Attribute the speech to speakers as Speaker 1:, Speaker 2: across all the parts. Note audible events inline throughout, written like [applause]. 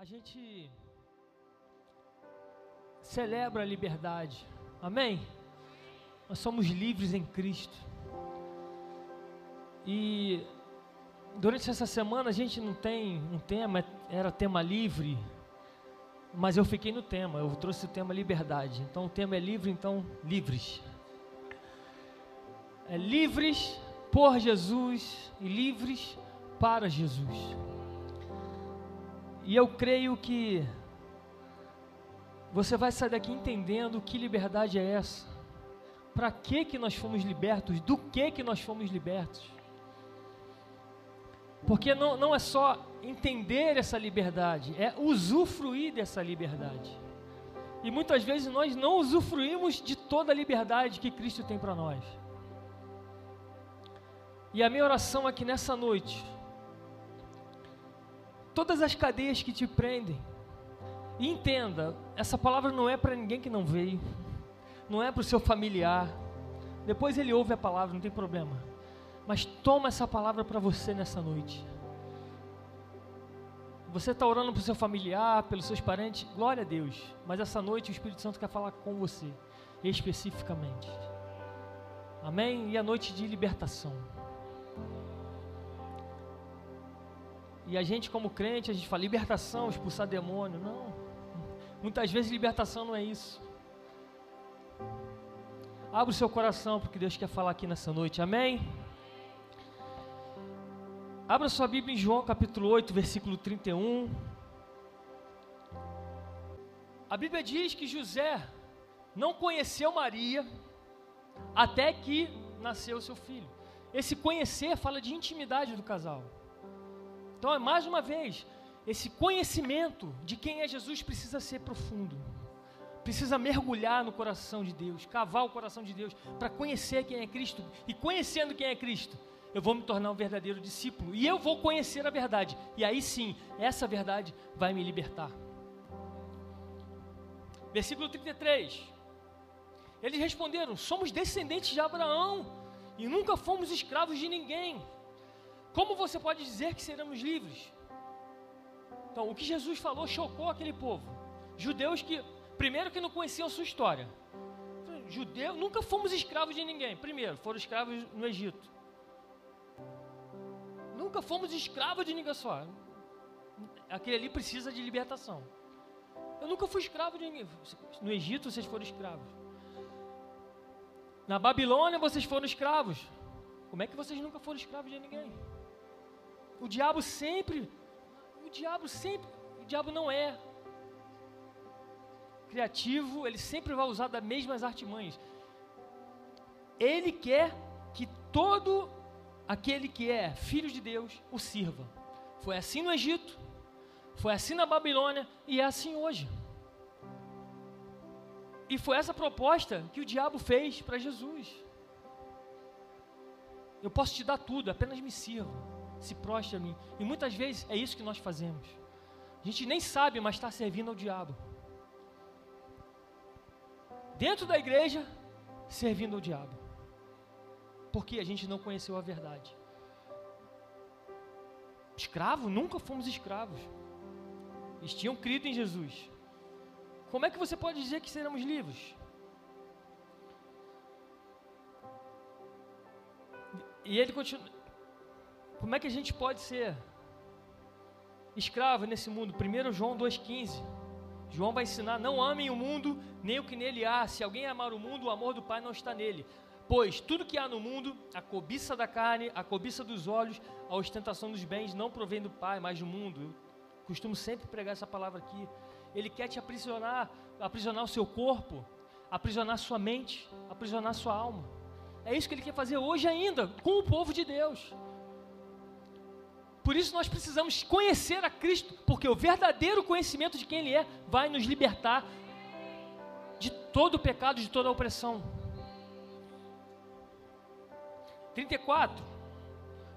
Speaker 1: a gente celebra a liberdade. Amém? Nós somos livres em Cristo. E durante essa semana a gente não tem um tema, era tema livre, mas eu fiquei no tema, eu trouxe o tema liberdade. Então o tema é livre, então livres. É livres por Jesus e livres para Jesus. E eu creio que você vai sair daqui entendendo que liberdade é essa. Para que que nós fomos libertos? Do que que nós fomos libertos? Porque não, não é só entender essa liberdade, é usufruir dessa liberdade. E muitas vezes nós não usufruímos de toda a liberdade que Cristo tem para nós. E a minha oração aqui nessa noite todas as cadeias que te prendem. E entenda, essa palavra não é para ninguém que não veio, não é para o seu familiar. Depois ele ouve a palavra, não tem problema. Mas toma essa palavra para você nessa noite. Você está orando para o seu familiar, pelos seus parentes, glória a Deus. Mas essa noite o Espírito Santo quer falar com você, especificamente. Amém? E a noite de libertação. E a gente, como crente, a gente fala libertação, expulsar demônio. Não. Muitas vezes libertação não é isso. Abra o seu coração porque Deus quer falar aqui nessa noite. Amém? Abra sua Bíblia em João capítulo 8, versículo 31. A Bíblia diz que José não conheceu Maria até que nasceu seu filho. Esse conhecer fala de intimidade do casal. Então, mais uma vez, esse conhecimento de quem é Jesus precisa ser profundo. Precisa mergulhar no coração de Deus, cavar o coração de Deus, para conhecer quem é Cristo. E conhecendo quem é Cristo, eu vou me tornar um verdadeiro discípulo. E eu vou conhecer a verdade. E aí sim, essa verdade vai me libertar. Versículo 33. Eles responderam: Somos descendentes de Abraão e nunca fomos escravos de ninguém. Como você pode dizer que seremos livres? Então, o que Jesus falou chocou aquele povo. Judeus que, primeiro, que não conheciam a sua história. Judeu, nunca fomos escravos de ninguém. Primeiro, foram escravos no Egito. Nunca fomos escravos de ninguém só. Aquele ali precisa de libertação. Eu nunca fui escravo de ninguém. No Egito vocês foram escravos. Na Babilônia vocês foram escravos. Como é que vocês nunca foram escravos de ninguém? O diabo sempre, o diabo sempre, o diabo não é criativo, ele sempre vai usar das mesmas artimanhas. Ele quer que todo aquele que é filho de Deus o sirva. Foi assim no Egito, foi assim na Babilônia e é assim hoje. E foi essa proposta que o diabo fez para Jesus. Eu posso te dar tudo, apenas me sirva se prostre a mim. E muitas vezes é isso que nós fazemos. A gente nem sabe, mas está servindo ao diabo. Dentro da igreja, servindo ao diabo. Porque a gente não conheceu a verdade. Escravo? Nunca fomos escravos. Eles tinham crido em Jesus. Como é que você pode dizer que seremos livres? E ele continua, como é que a gente pode ser escravo nesse mundo? 1 João 2,15. João vai ensinar: não amem o mundo, nem o que nele há. Se alguém amar o mundo, o amor do Pai não está nele. Pois tudo que há no mundo, a cobiça da carne, a cobiça dos olhos, a ostentação dos bens, não provém do Pai, mas do mundo. Eu costumo sempre pregar essa palavra aqui. Ele quer te aprisionar, aprisionar o seu corpo, aprisionar sua mente, aprisionar sua alma. É isso que ele quer fazer hoje ainda com o povo de Deus. Por isso nós precisamos conhecer a Cristo, porque o verdadeiro conhecimento de quem Ele é vai nos libertar de todo o pecado, de toda a opressão. 34.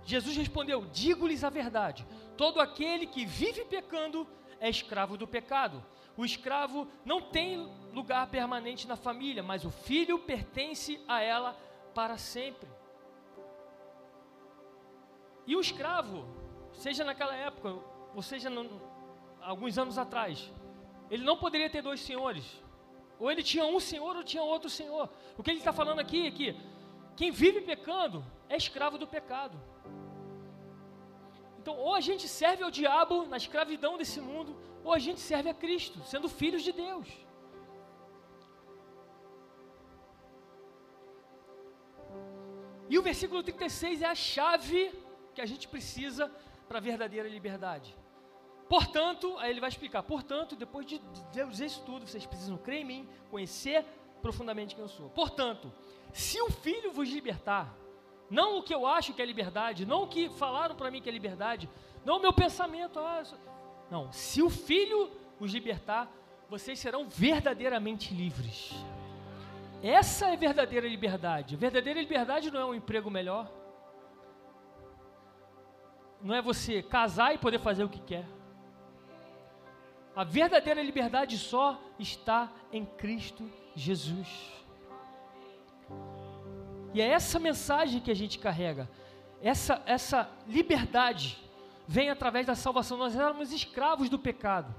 Speaker 1: Jesus respondeu: Digo-lhes a verdade: todo aquele que vive pecando é escravo do pecado. O escravo não tem lugar permanente na família, mas o filho pertence a ela para sempre. E o escravo seja naquela época, ou seja no, alguns anos atrás. Ele não poderia ter dois senhores. Ou ele tinha um senhor ou tinha outro senhor. O que ele está falando aqui é que quem vive pecando é escravo do pecado. Então, ou a gente serve ao diabo na escravidão desse mundo, ou a gente serve a Cristo, sendo filhos de Deus. E o versículo 36 é a chave que a gente precisa para a verdadeira liberdade. Portanto, aí ele vai explicar, portanto, depois de Deus isso tudo, vocês precisam crer em mim, conhecer profundamente quem eu sou. Portanto, se o Filho vos libertar, não o que eu acho que é liberdade, não o que falaram para mim que é liberdade, não o meu pensamento, ah, não, se o Filho os libertar, vocês serão verdadeiramente livres. Essa é verdadeira liberdade. Verdadeira liberdade não é um emprego melhor. Não é você casar e poder fazer o que quer. A verdadeira liberdade só está em Cristo Jesus. E é essa mensagem que a gente carrega. Essa, essa liberdade vem através da salvação. Nós éramos escravos do pecado.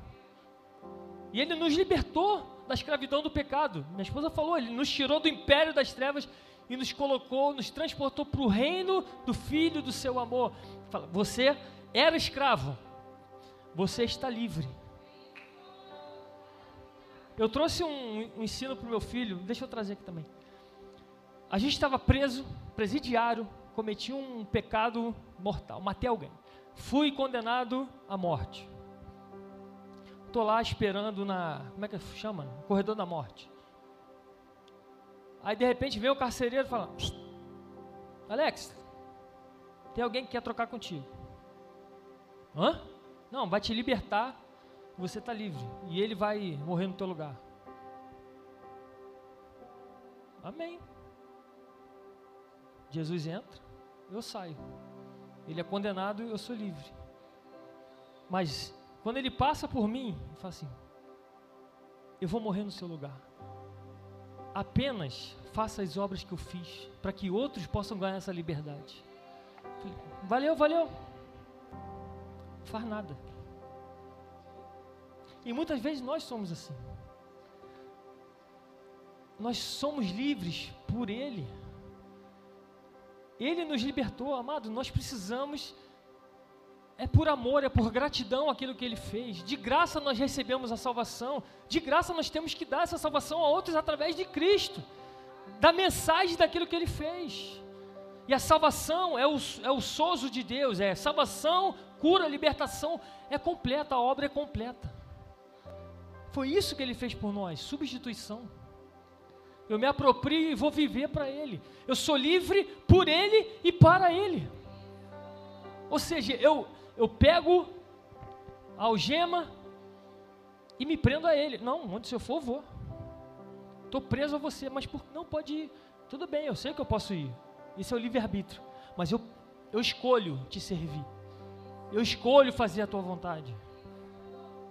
Speaker 1: E Ele nos libertou da escravidão do pecado. Minha esposa falou, ele nos tirou do império das trevas e nos colocou, nos transportou para o reino do Filho do seu amor. Fala, você era escravo, você está livre. Eu trouxe um, um ensino para o meu filho, deixa eu trazer aqui também. A gente estava preso, presidiário, cometi um pecado mortal, matei alguém. Fui condenado à morte. Estou lá esperando na. Como é que chama? corredor da morte. Aí de repente vem o carcereiro e fala: Alex, tem alguém que quer trocar contigo. Hã? Não, vai te libertar, você está livre. E ele vai morrer no teu lugar. Amém. Jesus entra, eu saio. Ele é condenado, eu sou livre. Mas quando ele passa por mim, ele fala assim: Eu vou morrer no seu lugar. Apenas faça as obras que eu fiz, para que outros possam ganhar essa liberdade. Valeu, valeu. Faz nada. E muitas vezes nós somos assim. Nós somos livres por Ele. Ele nos libertou, amado. Nós precisamos é por amor, é por gratidão aquilo que ele fez. De graça nós recebemos a salvação. De graça nós temos que dar essa salvação a outros através de Cristo, da mensagem daquilo que ele fez. E a salvação é o, é o sozo de Deus, é salvação, cura, libertação, é completa, a obra é completa. Foi isso que ele fez por nós, substituição. Eu me aproprio e vou viver para Ele. Eu sou livre por Ele e para Ele. Ou seja, eu, eu pego a algema e me prendo a ele. Não, onde eu for, vou. Estou preso a você, mas por, não pode ir. Tudo bem, eu sei que eu posso ir. Isso é o livre-arbítrio. Mas eu, eu escolho te servir. Eu escolho fazer a tua vontade.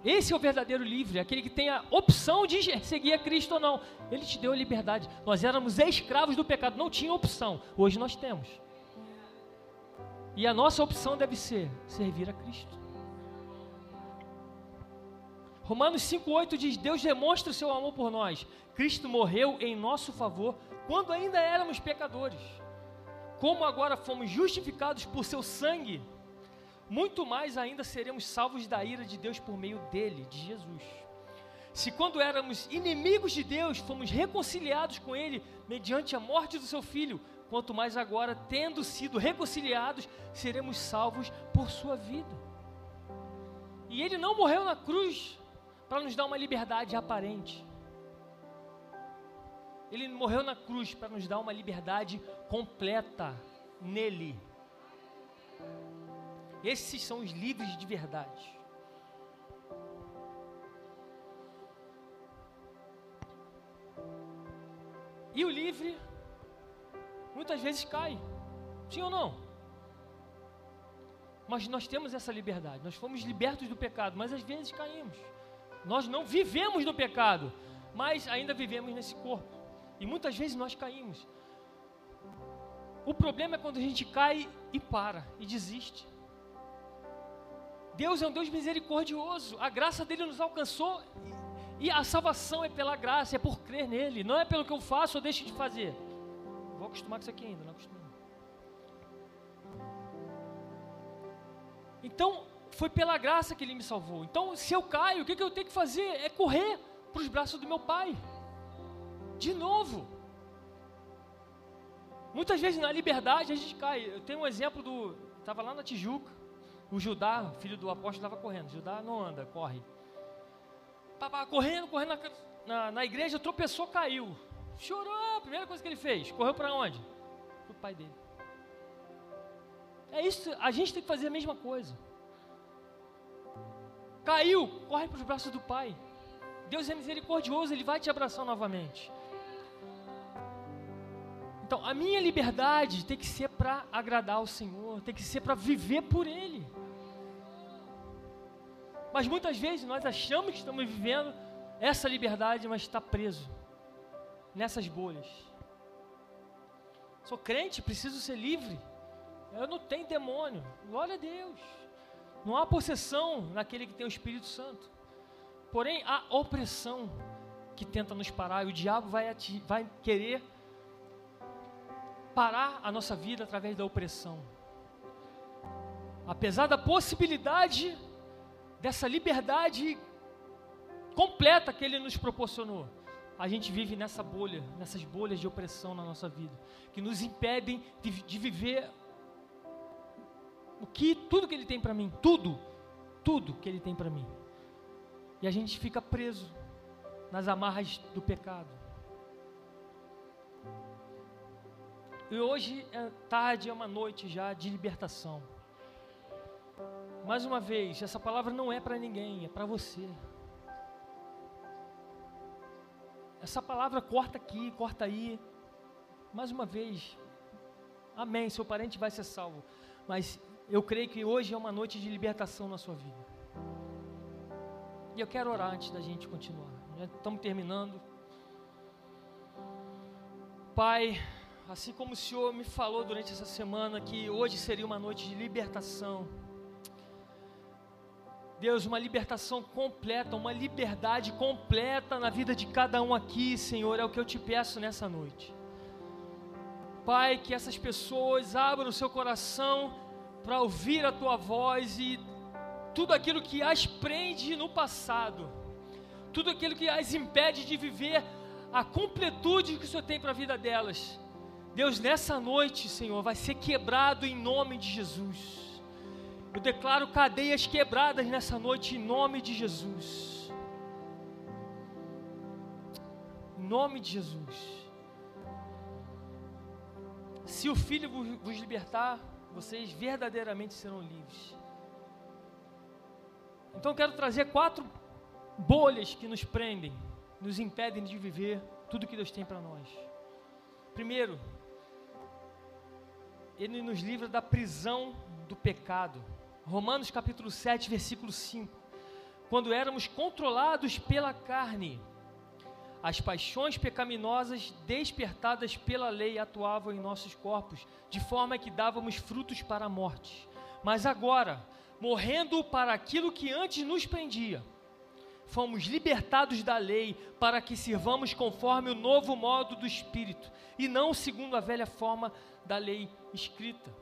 Speaker 1: Esse é o verdadeiro livre, aquele que tem a opção de seguir a Cristo ou não. Ele te deu a liberdade. Nós éramos escravos do pecado, não tinha opção. Hoje nós temos. E a nossa opção deve ser servir a Cristo. Romanos 5,8 diz: Deus demonstra o seu amor por nós. Cristo morreu em nosso favor quando ainda éramos pecadores. Como agora fomos justificados por seu sangue, muito mais ainda seremos salvos da ira de Deus por meio dele, de Jesus. Se quando éramos inimigos de Deus, fomos reconciliados com Ele mediante a morte do seu Filho, quanto mais agora, tendo sido reconciliados, seremos salvos por sua vida. E ele não morreu na cruz para nos dar uma liberdade aparente. Ele morreu na cruz para nos dar uma liberdade completa nele. Esses são os livres de verdade. E o livre muitas vezes cai. Sim ou não? Mas nós temos essa liberdade. Nós fomos libertos do pecado, mas às vezes caímos. Nós não vivemos no pecado, mas ainda vivemos nesse corpo. E muitas vezes nós caímos. O problema é quando a gente cai e para e desiste. Deus é um Deus misericordioso. A graça dele nos alcançou e a salvação é pela graça, é por crer nele, não é pelo que eu faço ou deixo de fazer. Acostumar com isso aqui ainda, não acostumei. Então, foi pela graça que ele me salvou. Então, se eu caio, o que, que eu tenho que fazer? É correr para os braços do meu pai. De novo. Muitas vezes na liberdade a gente cai. Eu tenho um exemplo do. Estava lá na Tijuca. O Judá, filho do apóstolo, estava correndo. Judá não anda, corre. Estava correndo, correndo na, na, na, igreja, tropeçou, caiu. Chorou. A primeira coisa que ele fez. Correu para onde? Para o pai dele. É isso. A gente tem que fazer a mesma coisa. Caiu, corre para os braços do pai. Deus é misericordioso, Ele vai te abraçar novamente. Então, a minha liberdade tem que ser para agradar ao Senhor, tem que ser para viver por Ele. Mas muitas vezes nós achamos que estamos vivendo essa liberdade, mas está preso nessas bolhas. Sou crente, preciso ser livre. Eu não tenho demônio. Glória a Deus. Não há possessão naquele que tem o Espírito Santo. Porém, há opressão que tenta nos parar. E o diabo vai, vai querer parar a nossa vida através da opressão. Apesar da possibilidade dessa liberdade completa que ele nos proporcionou, a gente vive nessa bolha, nessas bolhas de opressão na nossa vida, que nos impedem de, de viver o que tudo que ele tem para mim, tudo, tudo que ele tem para mim. E a gente fica preso nas amarras do pecado. E hoje é tarde, é uma noite já de libertação. Mais uma vez, essa palavra não é para ninguém, é para você. Essa palavra corta aqui, corta aí. Mais uma vez, amém. Seu parente vai ser salvo. Mas eu creio que hoje é uma noite de libertação na sua vida. E eu quero orar antes da gente continuar. Já estamos terminando. Pai, assim como o Senhor me falou durante essa semana que hoje seria uma noite de libertação. Deus, uma libertação completa, uma liberdade completa na vida de cada um aqui, Senhor, é o que eu te peço nessa noite. Pai, que essas pessoas abram o seu coração para ouvir a tua voz e tudo aquilo que as prende no passado, tudo aquilo que as impede de viver a completude que o Senhor tem para a vida delas, Deus, nessa noite, Senhor, vai ser quebrado em nome de Jesus. Eu declaro cadeias quebradas nessa noite em nome de Jesus. Em nome de Jesus. Se o Filho vos libertar, vocês verdadeiramente serão livres. Então quero trazer quatro bolhas que nos prendem, nos impedem de viver tudo que Deus tem para nós. Primeiro, ele nos livra da prisão do pecado. Romanos capítulo 7, versículo 5. Quando éramos controlados pela carne, as paixões pecaminosas despertadas pela lei atuavam em nossos corpos, de forma que dávamos frutos para a morte. Mas agora, morrendo para aquilo que antes nos prendia, fomos libertados da lei para que sirvamos conforme o novo modo do Espírito, e não segundo a velha forma da lei escrita.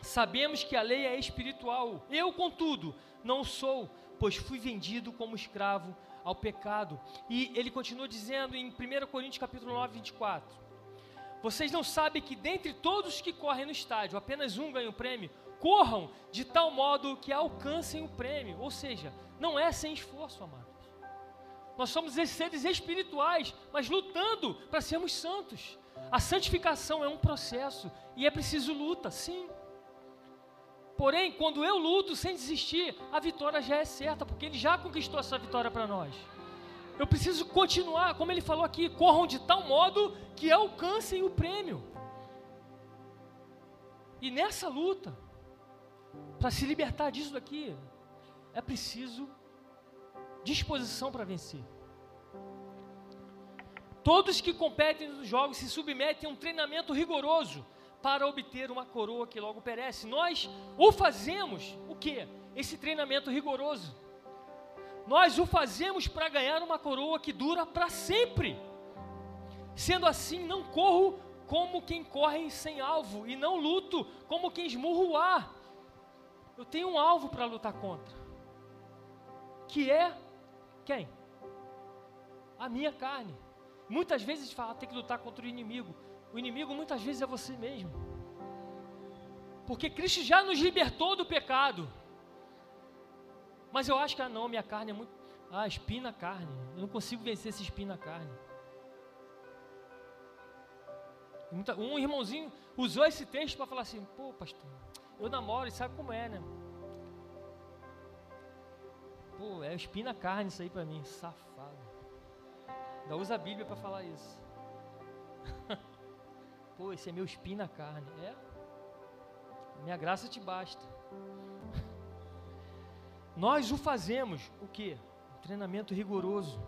Speaker 1: Sabemos que a lei é espiritual. Eu, contudo, não sou, pois fui vendido como escravo ao pecado. E ele continua dizendo em 1 Coríntios capítulo 9, 24: Vocês não sabem que dentre todos que correm no estádio, apenas um ganha o prêmio? Corram de tal modo que alcancem o prêmio. Ou seja, não é sem esforço, amados. Nós somos seres espirituais, mas lutando para sermos santos. A santificação é um processo e é preciso luta, sim. Porém, quando eu luto sem desistir, a vitória já é certa, porque Ele já conquistou essa vitória para nós. Eu preciso continuar, como Ele falou aqui, corram de tal modo que alcancem o prêmio. E nessa luta, para se libertar disso daqui, é preciso disposição para vencer. Todos que competem nos jogos se submetem a um treinamento rigoroso para obter uma coroa que logo perece. Nós o fazemos o quê? esse treinamento rigoroso. Nós o fazemos para ganhar uma coroa que dura para sempre. Sendo assim, não corro como quem corre sem alvo e não luto como quem esmurra o ar. Eu tenho um alvo para lutar contra, que é quem? A minha carne. Muitas vezes fala, tem que lutar contra o inimigo. O inimigo muitas vezes é você mesmo. Porque Cristo já nos libertou do pecado. Mas eu acho que, ah não, minha carne é muito. Ah, espina carne. Eu não consigo vencer esse espina carne. Um irmãozinho usou esse texto para falar assim: pô, pastor, eu namoro e sabe como é, né? Pô, é espina carne isso aí para mim, safado. Ainda usa a Bíblia para falar isso. [laughs] pô, esse é meu espina carne. É? Minha graça te basta. [laughs] Nós o fazemos, o que? Um treinamento rigoroso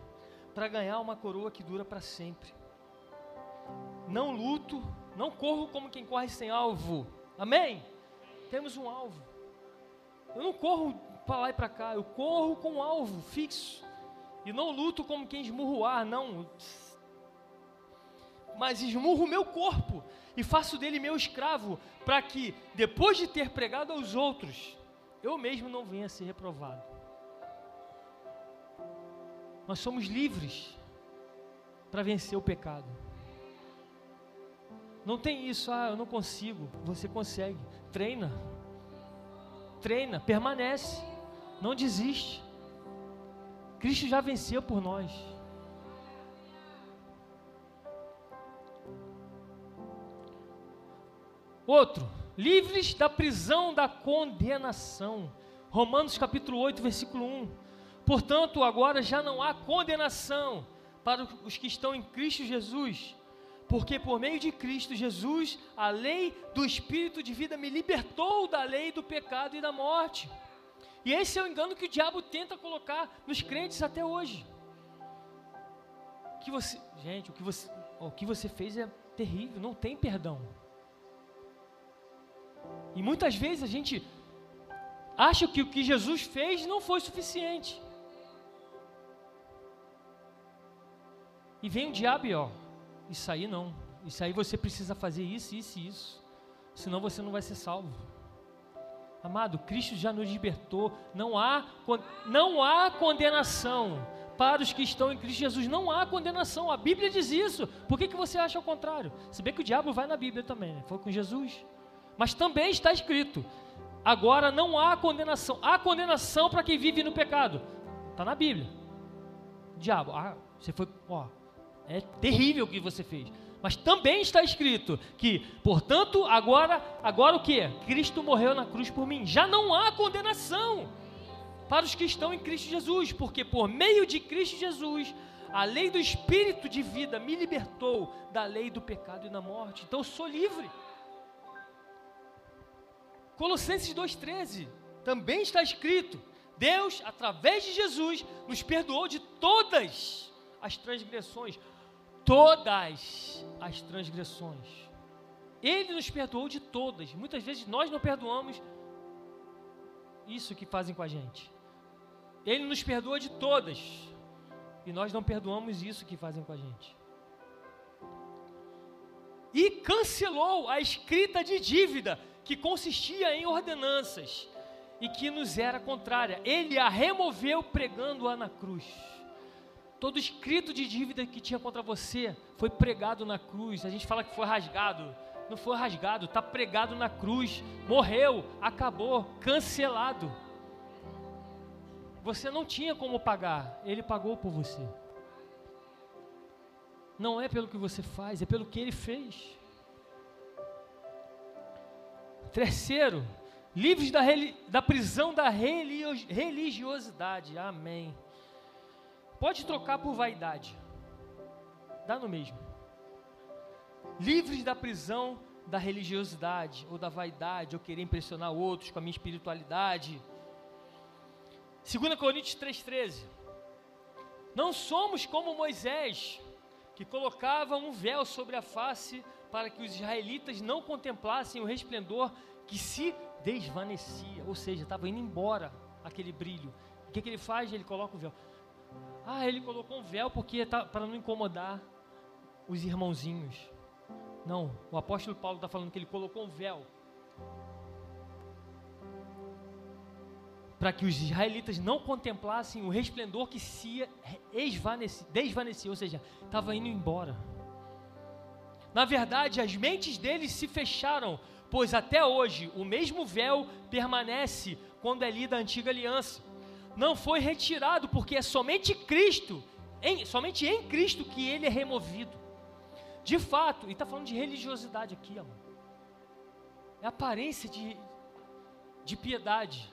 Speaker 1: para ganhar uma coroa que dura para sempre não luto, não corro como quem corre sem alvo. Amém? Temos um alvo. Eu não corro para lá e para cá, eu corro com um alvo fixo. E não luto como quem esmurra o ar, não. Mas esmurro o meu corpo e faço dele meu escravo, para que, depois de ter pregado aos outros, eu mesmo não venha a ser reprovado. Nós somos livres para vencer o pecado. Não tem isso, ah, eu não consigo. Você consegue. Treina. Treina, permanece. Não desiste. Cristo já venceu por nós. Outro, livres da prisão da condenação. Romanos capítulo 8, versículo 1. Portanto, agora já não há condenação para os que estão em Cristo Jesus porque por meio de Cristo Jesus, a lei do Espírito de vida me libertou da lei do pecado e da morte. E esse é o engano que o diabo tenta colocar nos crentes até hoje. Que você, gente, o que você, o que você fez é terrível, não tem perdão. E muitas vezes a gente acha que o que Jesus fez não foi suficiente. E vem o diabo e ó, isso aí não. Isso aí você precisa fazer isso, isso e isso. Senão você não vai ser salvo. Amado, Cristo já nos libertou. Não há, não há condenação para os que estão em Cristo Jesus. Não há condenação. A Bíblia diz isso. Por que, que você acha o contrário? Se bem que o diabo vai na Bíblia também, né? foi com Jesus. Mas também está escrito: agora não há condenação. Há condenação para quem vive no pecado. Está na Bíblia. Diabo, ah, você foi, ó, é terrível o que você fez. Mas também está escrito que, portanto, agora, agora o que? Cristo morreu na cruz por mim. Já não há condenação para os que estão em Cristo Jesus, porque por meio de Cristo Jesus, a lei do espírito de vida me libertou da lei do pecado e da morte. Então eu sou livre. Colossenses 2:13 também está escrito: Deus, através de Jesus, nos perdoou de todas as transgressões todas as transgressões. Ele nos perdoou de todas. Muitas vezes nós não perdoamos isso que fazem com a gente. Ele nos perdoa de todas. E nós não perdoamos isso que fazem com a gente. E cancelou a escrita de dívida que consistia em ordenanças e que nos era contrária. Ele a removeu pregando-a na cruz. Todo escrito de dívida que tinha contra você foi pregado na cruz. A gente fala que foi rasgado. Não foi rasgado, está pregado na cruz. Morreu, acabou, cancelado. Você não tinha como pagar, ele pagou por você. Não é pelo que você faz, é pelo que ele fez. Terceiro, livres da, da prisão da religiosidade. Amém. Pode trocar por vaidade. Dá no mesmo. Livres da prisão da religiosidade ou da vaidade, ou querer impressionar outros com a minha espiritualidade. 2 Coríntios 3,13. Não somos como Moisés, que colocava um véu sobre a face para que os israelitas não contemplassem o resplendor que se desvanecia, ou seja, estava indo embora aquele brilho. O que, que ele faz? Ele coloca o véu. Ah, ele colocou um véu porque tá, para não incomodar os irmãozinhos. Não, o apóstolo Paulo está falando que ele colocou um véu para que os israelitas não contemplassem o resplendor que se desvanecia, ou seja, estava indo embora. Na verdade, as mentes deles se fecharam, pois até hoje o mesmo véu permanece quando é lida a antiga aliança. Não foi retirado, porque é somente Cristo, em, somente em Cristo que ele é removido. De fato, e está falando de religiosidade aqui, amor. É aparência de, de piedade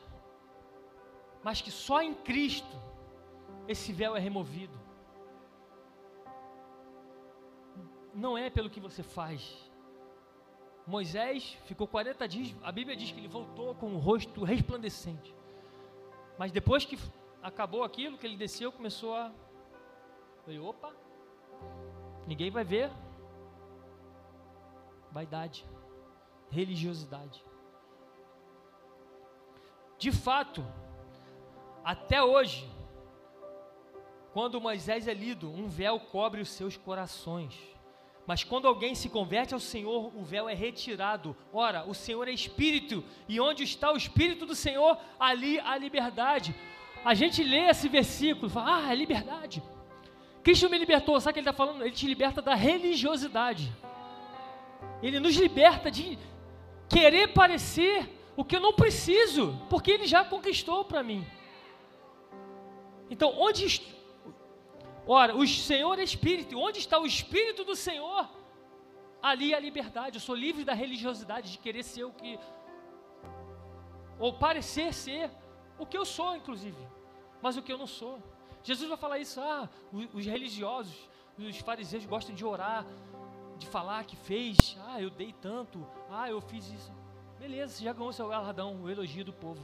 Speaker 1: mas que só em Cristo esse véu é removido. Não é pelo que você faz. Moisés ficou 40 dias, a Bíblia diz que ele voltou com o rosto resplandecente. Mas depois que acabou aquilo, que ele desceu, começou a. Falei, opa, ninguém vai ver. Vaidade, religiosidade. De fato, até hoje, quando Moisés é lido, um véu cobre os seus corações. Mas quando alguém se converte ao Senhor, o véu é retirado. Ora, o Senhor é Espírito, e onde está o Espírito do Senhor, ali há liberdade. A gente lê esse versículo fala: Ah, é liberdade. Cristo me libertou, sabe o que ele está falando? Ele te liberta da religiosidade. Ele nos liberta de querer parecer o que eu não preciso, porque ele já conquistou para mim. Então, onde. Ora, o Senhor é Espírito, onde está o Espírito do Senhor? Ali é a liberdade. Eu sou livre da religiosidade, de querer ser o que. Ou parecer ser o que eu sou, inclusive, mas o que eu não sou. Jesus vai falar isso, ah, os religiosos, os fariseus gostam de orar, de falar que fez, ah, eu dei tanto, ah, eu fiz isso. Beleza, você já ganhou seu galardão, o elogio do povo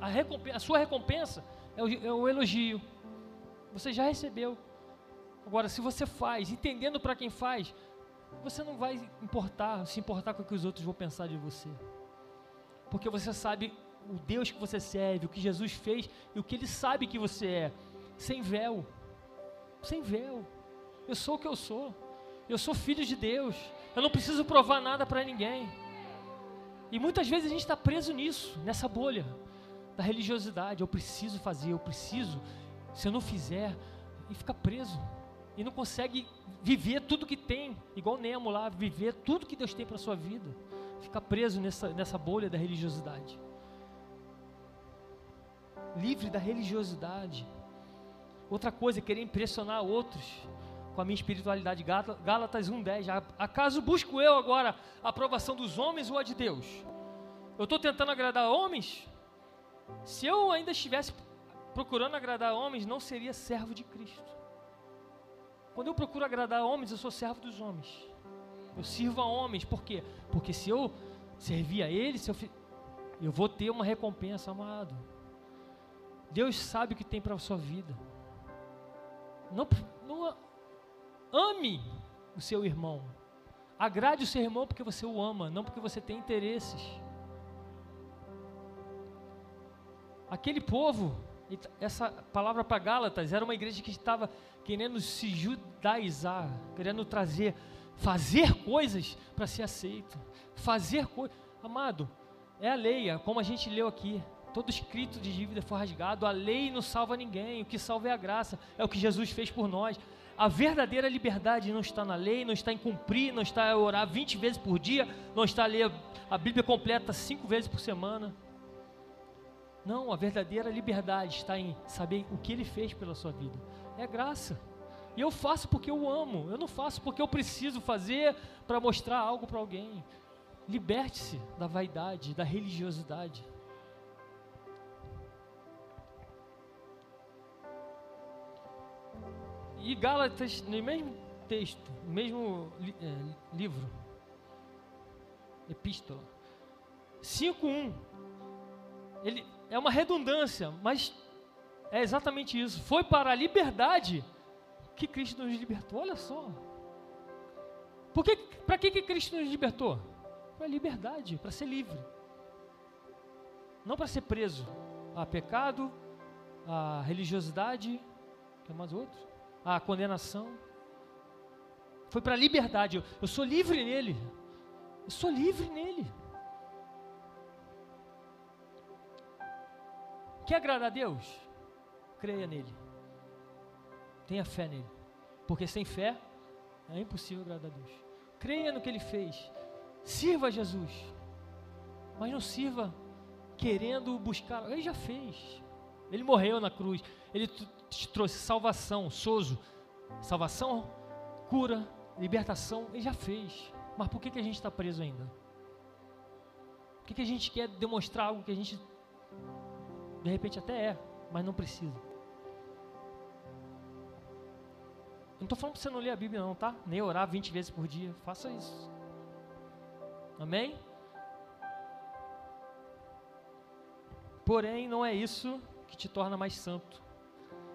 Speaker 1: a, a sua recompensa é o, é o elogio. Você já recebeu. Agora, se você faz, entendendo para quem faz, você não vai importar, se importar com o que os outros vão pensar de você. Porque você sabe o Deus que você serve, o que Jesus fez e o que Ele sabe que você é. Sem véu. Sem véu. Eu sou o que eu sou. Eu sou filho de Deus. Eu não preciso provar nada para ninguém. E muitas vezes a gente está preso nisso, nessa bolha da religiosidade. Eu preciso fazer, eu preciso. Se eu não fizer, e fica preso. E não consegue viver tudo que tem, igual Nemo lá, viver tudo que Deus tem para a sua vida. Fica preso nessa, nessa bolha da religiosidade. Livre da religiosidade. Outra coisa, querer impressionar outros com a minha espiritualidade. Gálatas 1,10. Acaso busco eu agora a aprovação dos homens ou a de Deus? Eu estou tentando agradar homens? Se eu ainda estivesse procurando agradar homens, não seria servo de Cristo. Quando eu procuro agradar homens, eu sou servo dos homens. Eu sirvo a homens, por quê? Porque se eu servir a eles, eu, eu vou ter uma recompensa, amado. Deus sabe o que tem para a sua vida. Não, não ame o seu irmão. Agrade o seu irmão porque você o ama, não porque você tem interesses. Aquele povo, essa palavra para Gálatas, era uma igreja que estava querendo se judaizar, querendo trazer, fazer coisas para ser aceito. Fazer coisas. Amado, é a lei, é como a gente leu aqui. Todo escrito de dívida foi rasgado. A lei não salva ninguém. O que salva é a graça. É o que Jesus fez por nós. A verdadeira liberdade não está na lei, não está em cumprir, não está em orar 20 vezes por dia, não está a ler a Bíblia completa cinco vezes por semana. Não, a verdadeira liberdade está em saber o que Ele fez pela sua vida. É graça. E eu faço porque eu amo. Eu não faço porque eu preciso fazer para mostrar algo para alguém. Liberte-se da vaidade, da religiosidade. E Gálatas, no mesmo texto, no mesmo é, livro, epístola, 5.1, ele é uma redundância, mas é exatamente isso. Foi para a liberdade que Cristo nos libertou. Olha só. Para que, que Cristo nos libertou? Para a liberdade, para ser livre. não para ser preso a pecado, a religiosidade, que é mais outro, a condenação. Foi para a liberdade. Eu, eu sou livre nele. Eu sou livre nele. Quer agradar a Deus? Creia nele. Tenha fé nele. Porque sem fé é impossível agradar a Deus. Creia no que ele fez. Sirva a Jesus. Mas não sirva querendo buscar. Ele já fez. Ele morreu na cruz. Ele te trouxe salvação, sozo. Salvação, cura, libertação. Ele já fez. Mas por que, que a gente está preso ainda? Por que, que a gente quer demonstrar algo que a gente de repente até é, mas não precisa? não estou falando para você não ler a Bíblia, não, tá? Nem orar 20 vezes por dia. Faça isso. Amém? Porém, não é isso que te torna mais santo.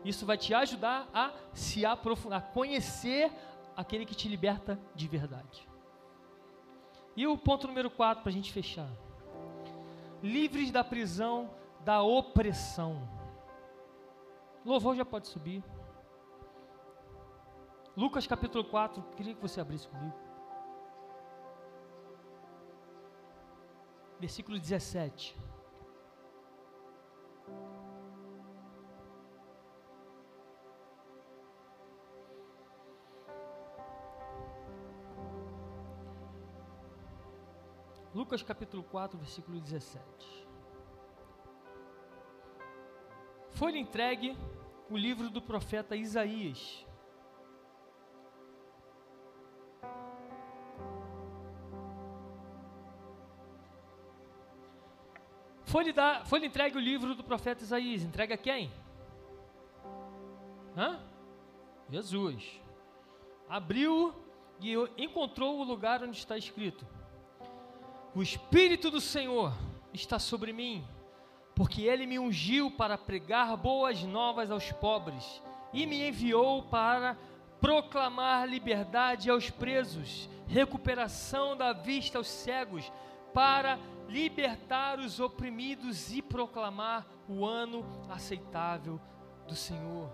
Speaker 1: Isso vai te ajudar a se aprofundar, a conhecer aquele que te liberta de verdade. E o ponto número 4 para a gente fechar: livres da prisão da opressão. Louvor já pode subir. Lucas capítulo 4, queria que você abrisse comigo. Versículo 17. Lucas capítulo 4, versículo 17. Foi-lhe entregue o livro do profeta Isaías. Foi-lhe foi entregue o livro do profeta Isaías. Entrega quem? Hã? Jesus. Abriu e encontrou o lugar onde está escrito: o Espírito do Senhor está sobre mim, porque ele me ungiu para pregar boas novas aos pobres e me enviou para proclamar liberdade aos presos, recuperação da vista aos cegos, para libertar os oprimidos e proclamar o ano aceitável do Senhor.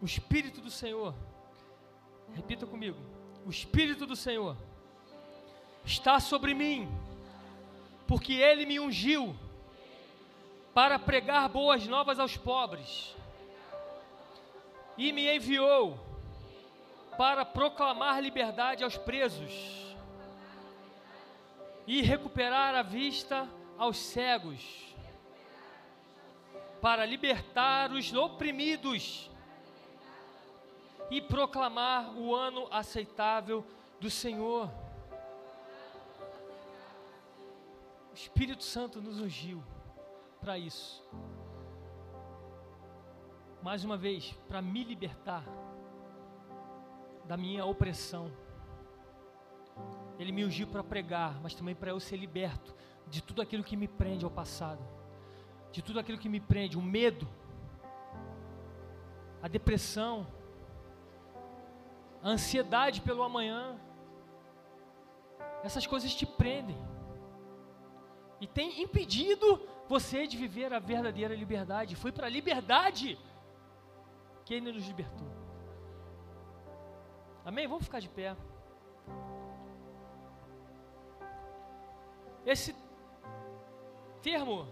Speaker 1: O Espírito do Senhor, repita comigo, o Espírito do Senhor está sobre mim, porque Ele me ungiu para pregar boas novas aos pobres, e me enviou para proclamar liberdade aos presos e recuperar a vista aos cegos, para libertar os oprimidos e proclamar o ano aceitável do Senhor. O Espírito Santo nos ungiu para isso. Mais uma vez, para me libertar da minha opressão. Ele me ungiu para pregar, mas também para eu ser liberto de tudo aquilo que me prende ao passado, de tudo aquilo que me prende, o medo, a depressão, a ansiedade pelo amanhã. Essas coisas te prendem e tem impedido você de viver a verdadeira liberdade. Foi para a liberdade que Ele nos libertou. Amém? Vamos ficar de pé. Esse termo,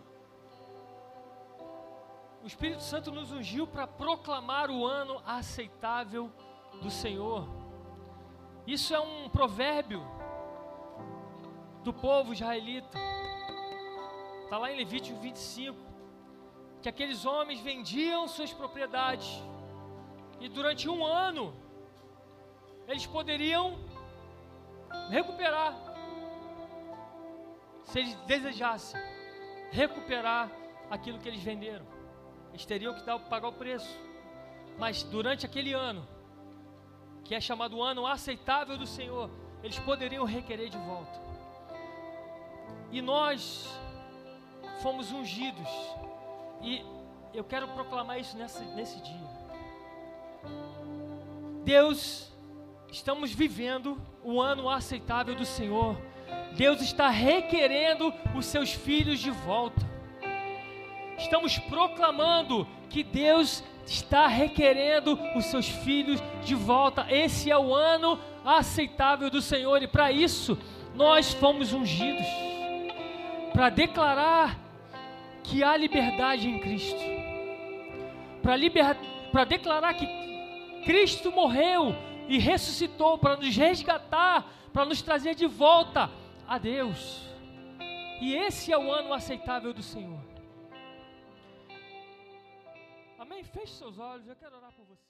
Speaker 1: o Espírito Santo nos ungiu para proclamar o ano aceitável do Senhor. Isso é um provérbio do povo israelita. Está lá em Levítico 25. Que aqueles homens vendiam suas propriedades. E durante um ano, eles poderiam recuperar. Se eles desejassem recuperar aquilo que eles venderam. Eles teriam que dar, pagar o preço. Mas durante aquele ano, que é chamado ano aceitável do Senhor, eles poderiam requerer de volta. E nós fomos ungidos, e eu quero proclamar isso nessa, nesse dia. Deus, estamos vivendo o ano aceitável do Senhor, Deus está requerendo os seus filhos de volta. Estamos proclamando que Deus está requerendo os seus filhos de volta. Esse é o ano aceitável do Senhor e para isso nós fomos ungidos para declarar que há liberdade em Cristo. Para liber... declarar que Cristo morreu e ressuscitou para nos resgatar, para nos trazer de volta a Deus. E esse é o ano aceitável do Senhor. Amém? Feche seus olhos, eu quero orar por você.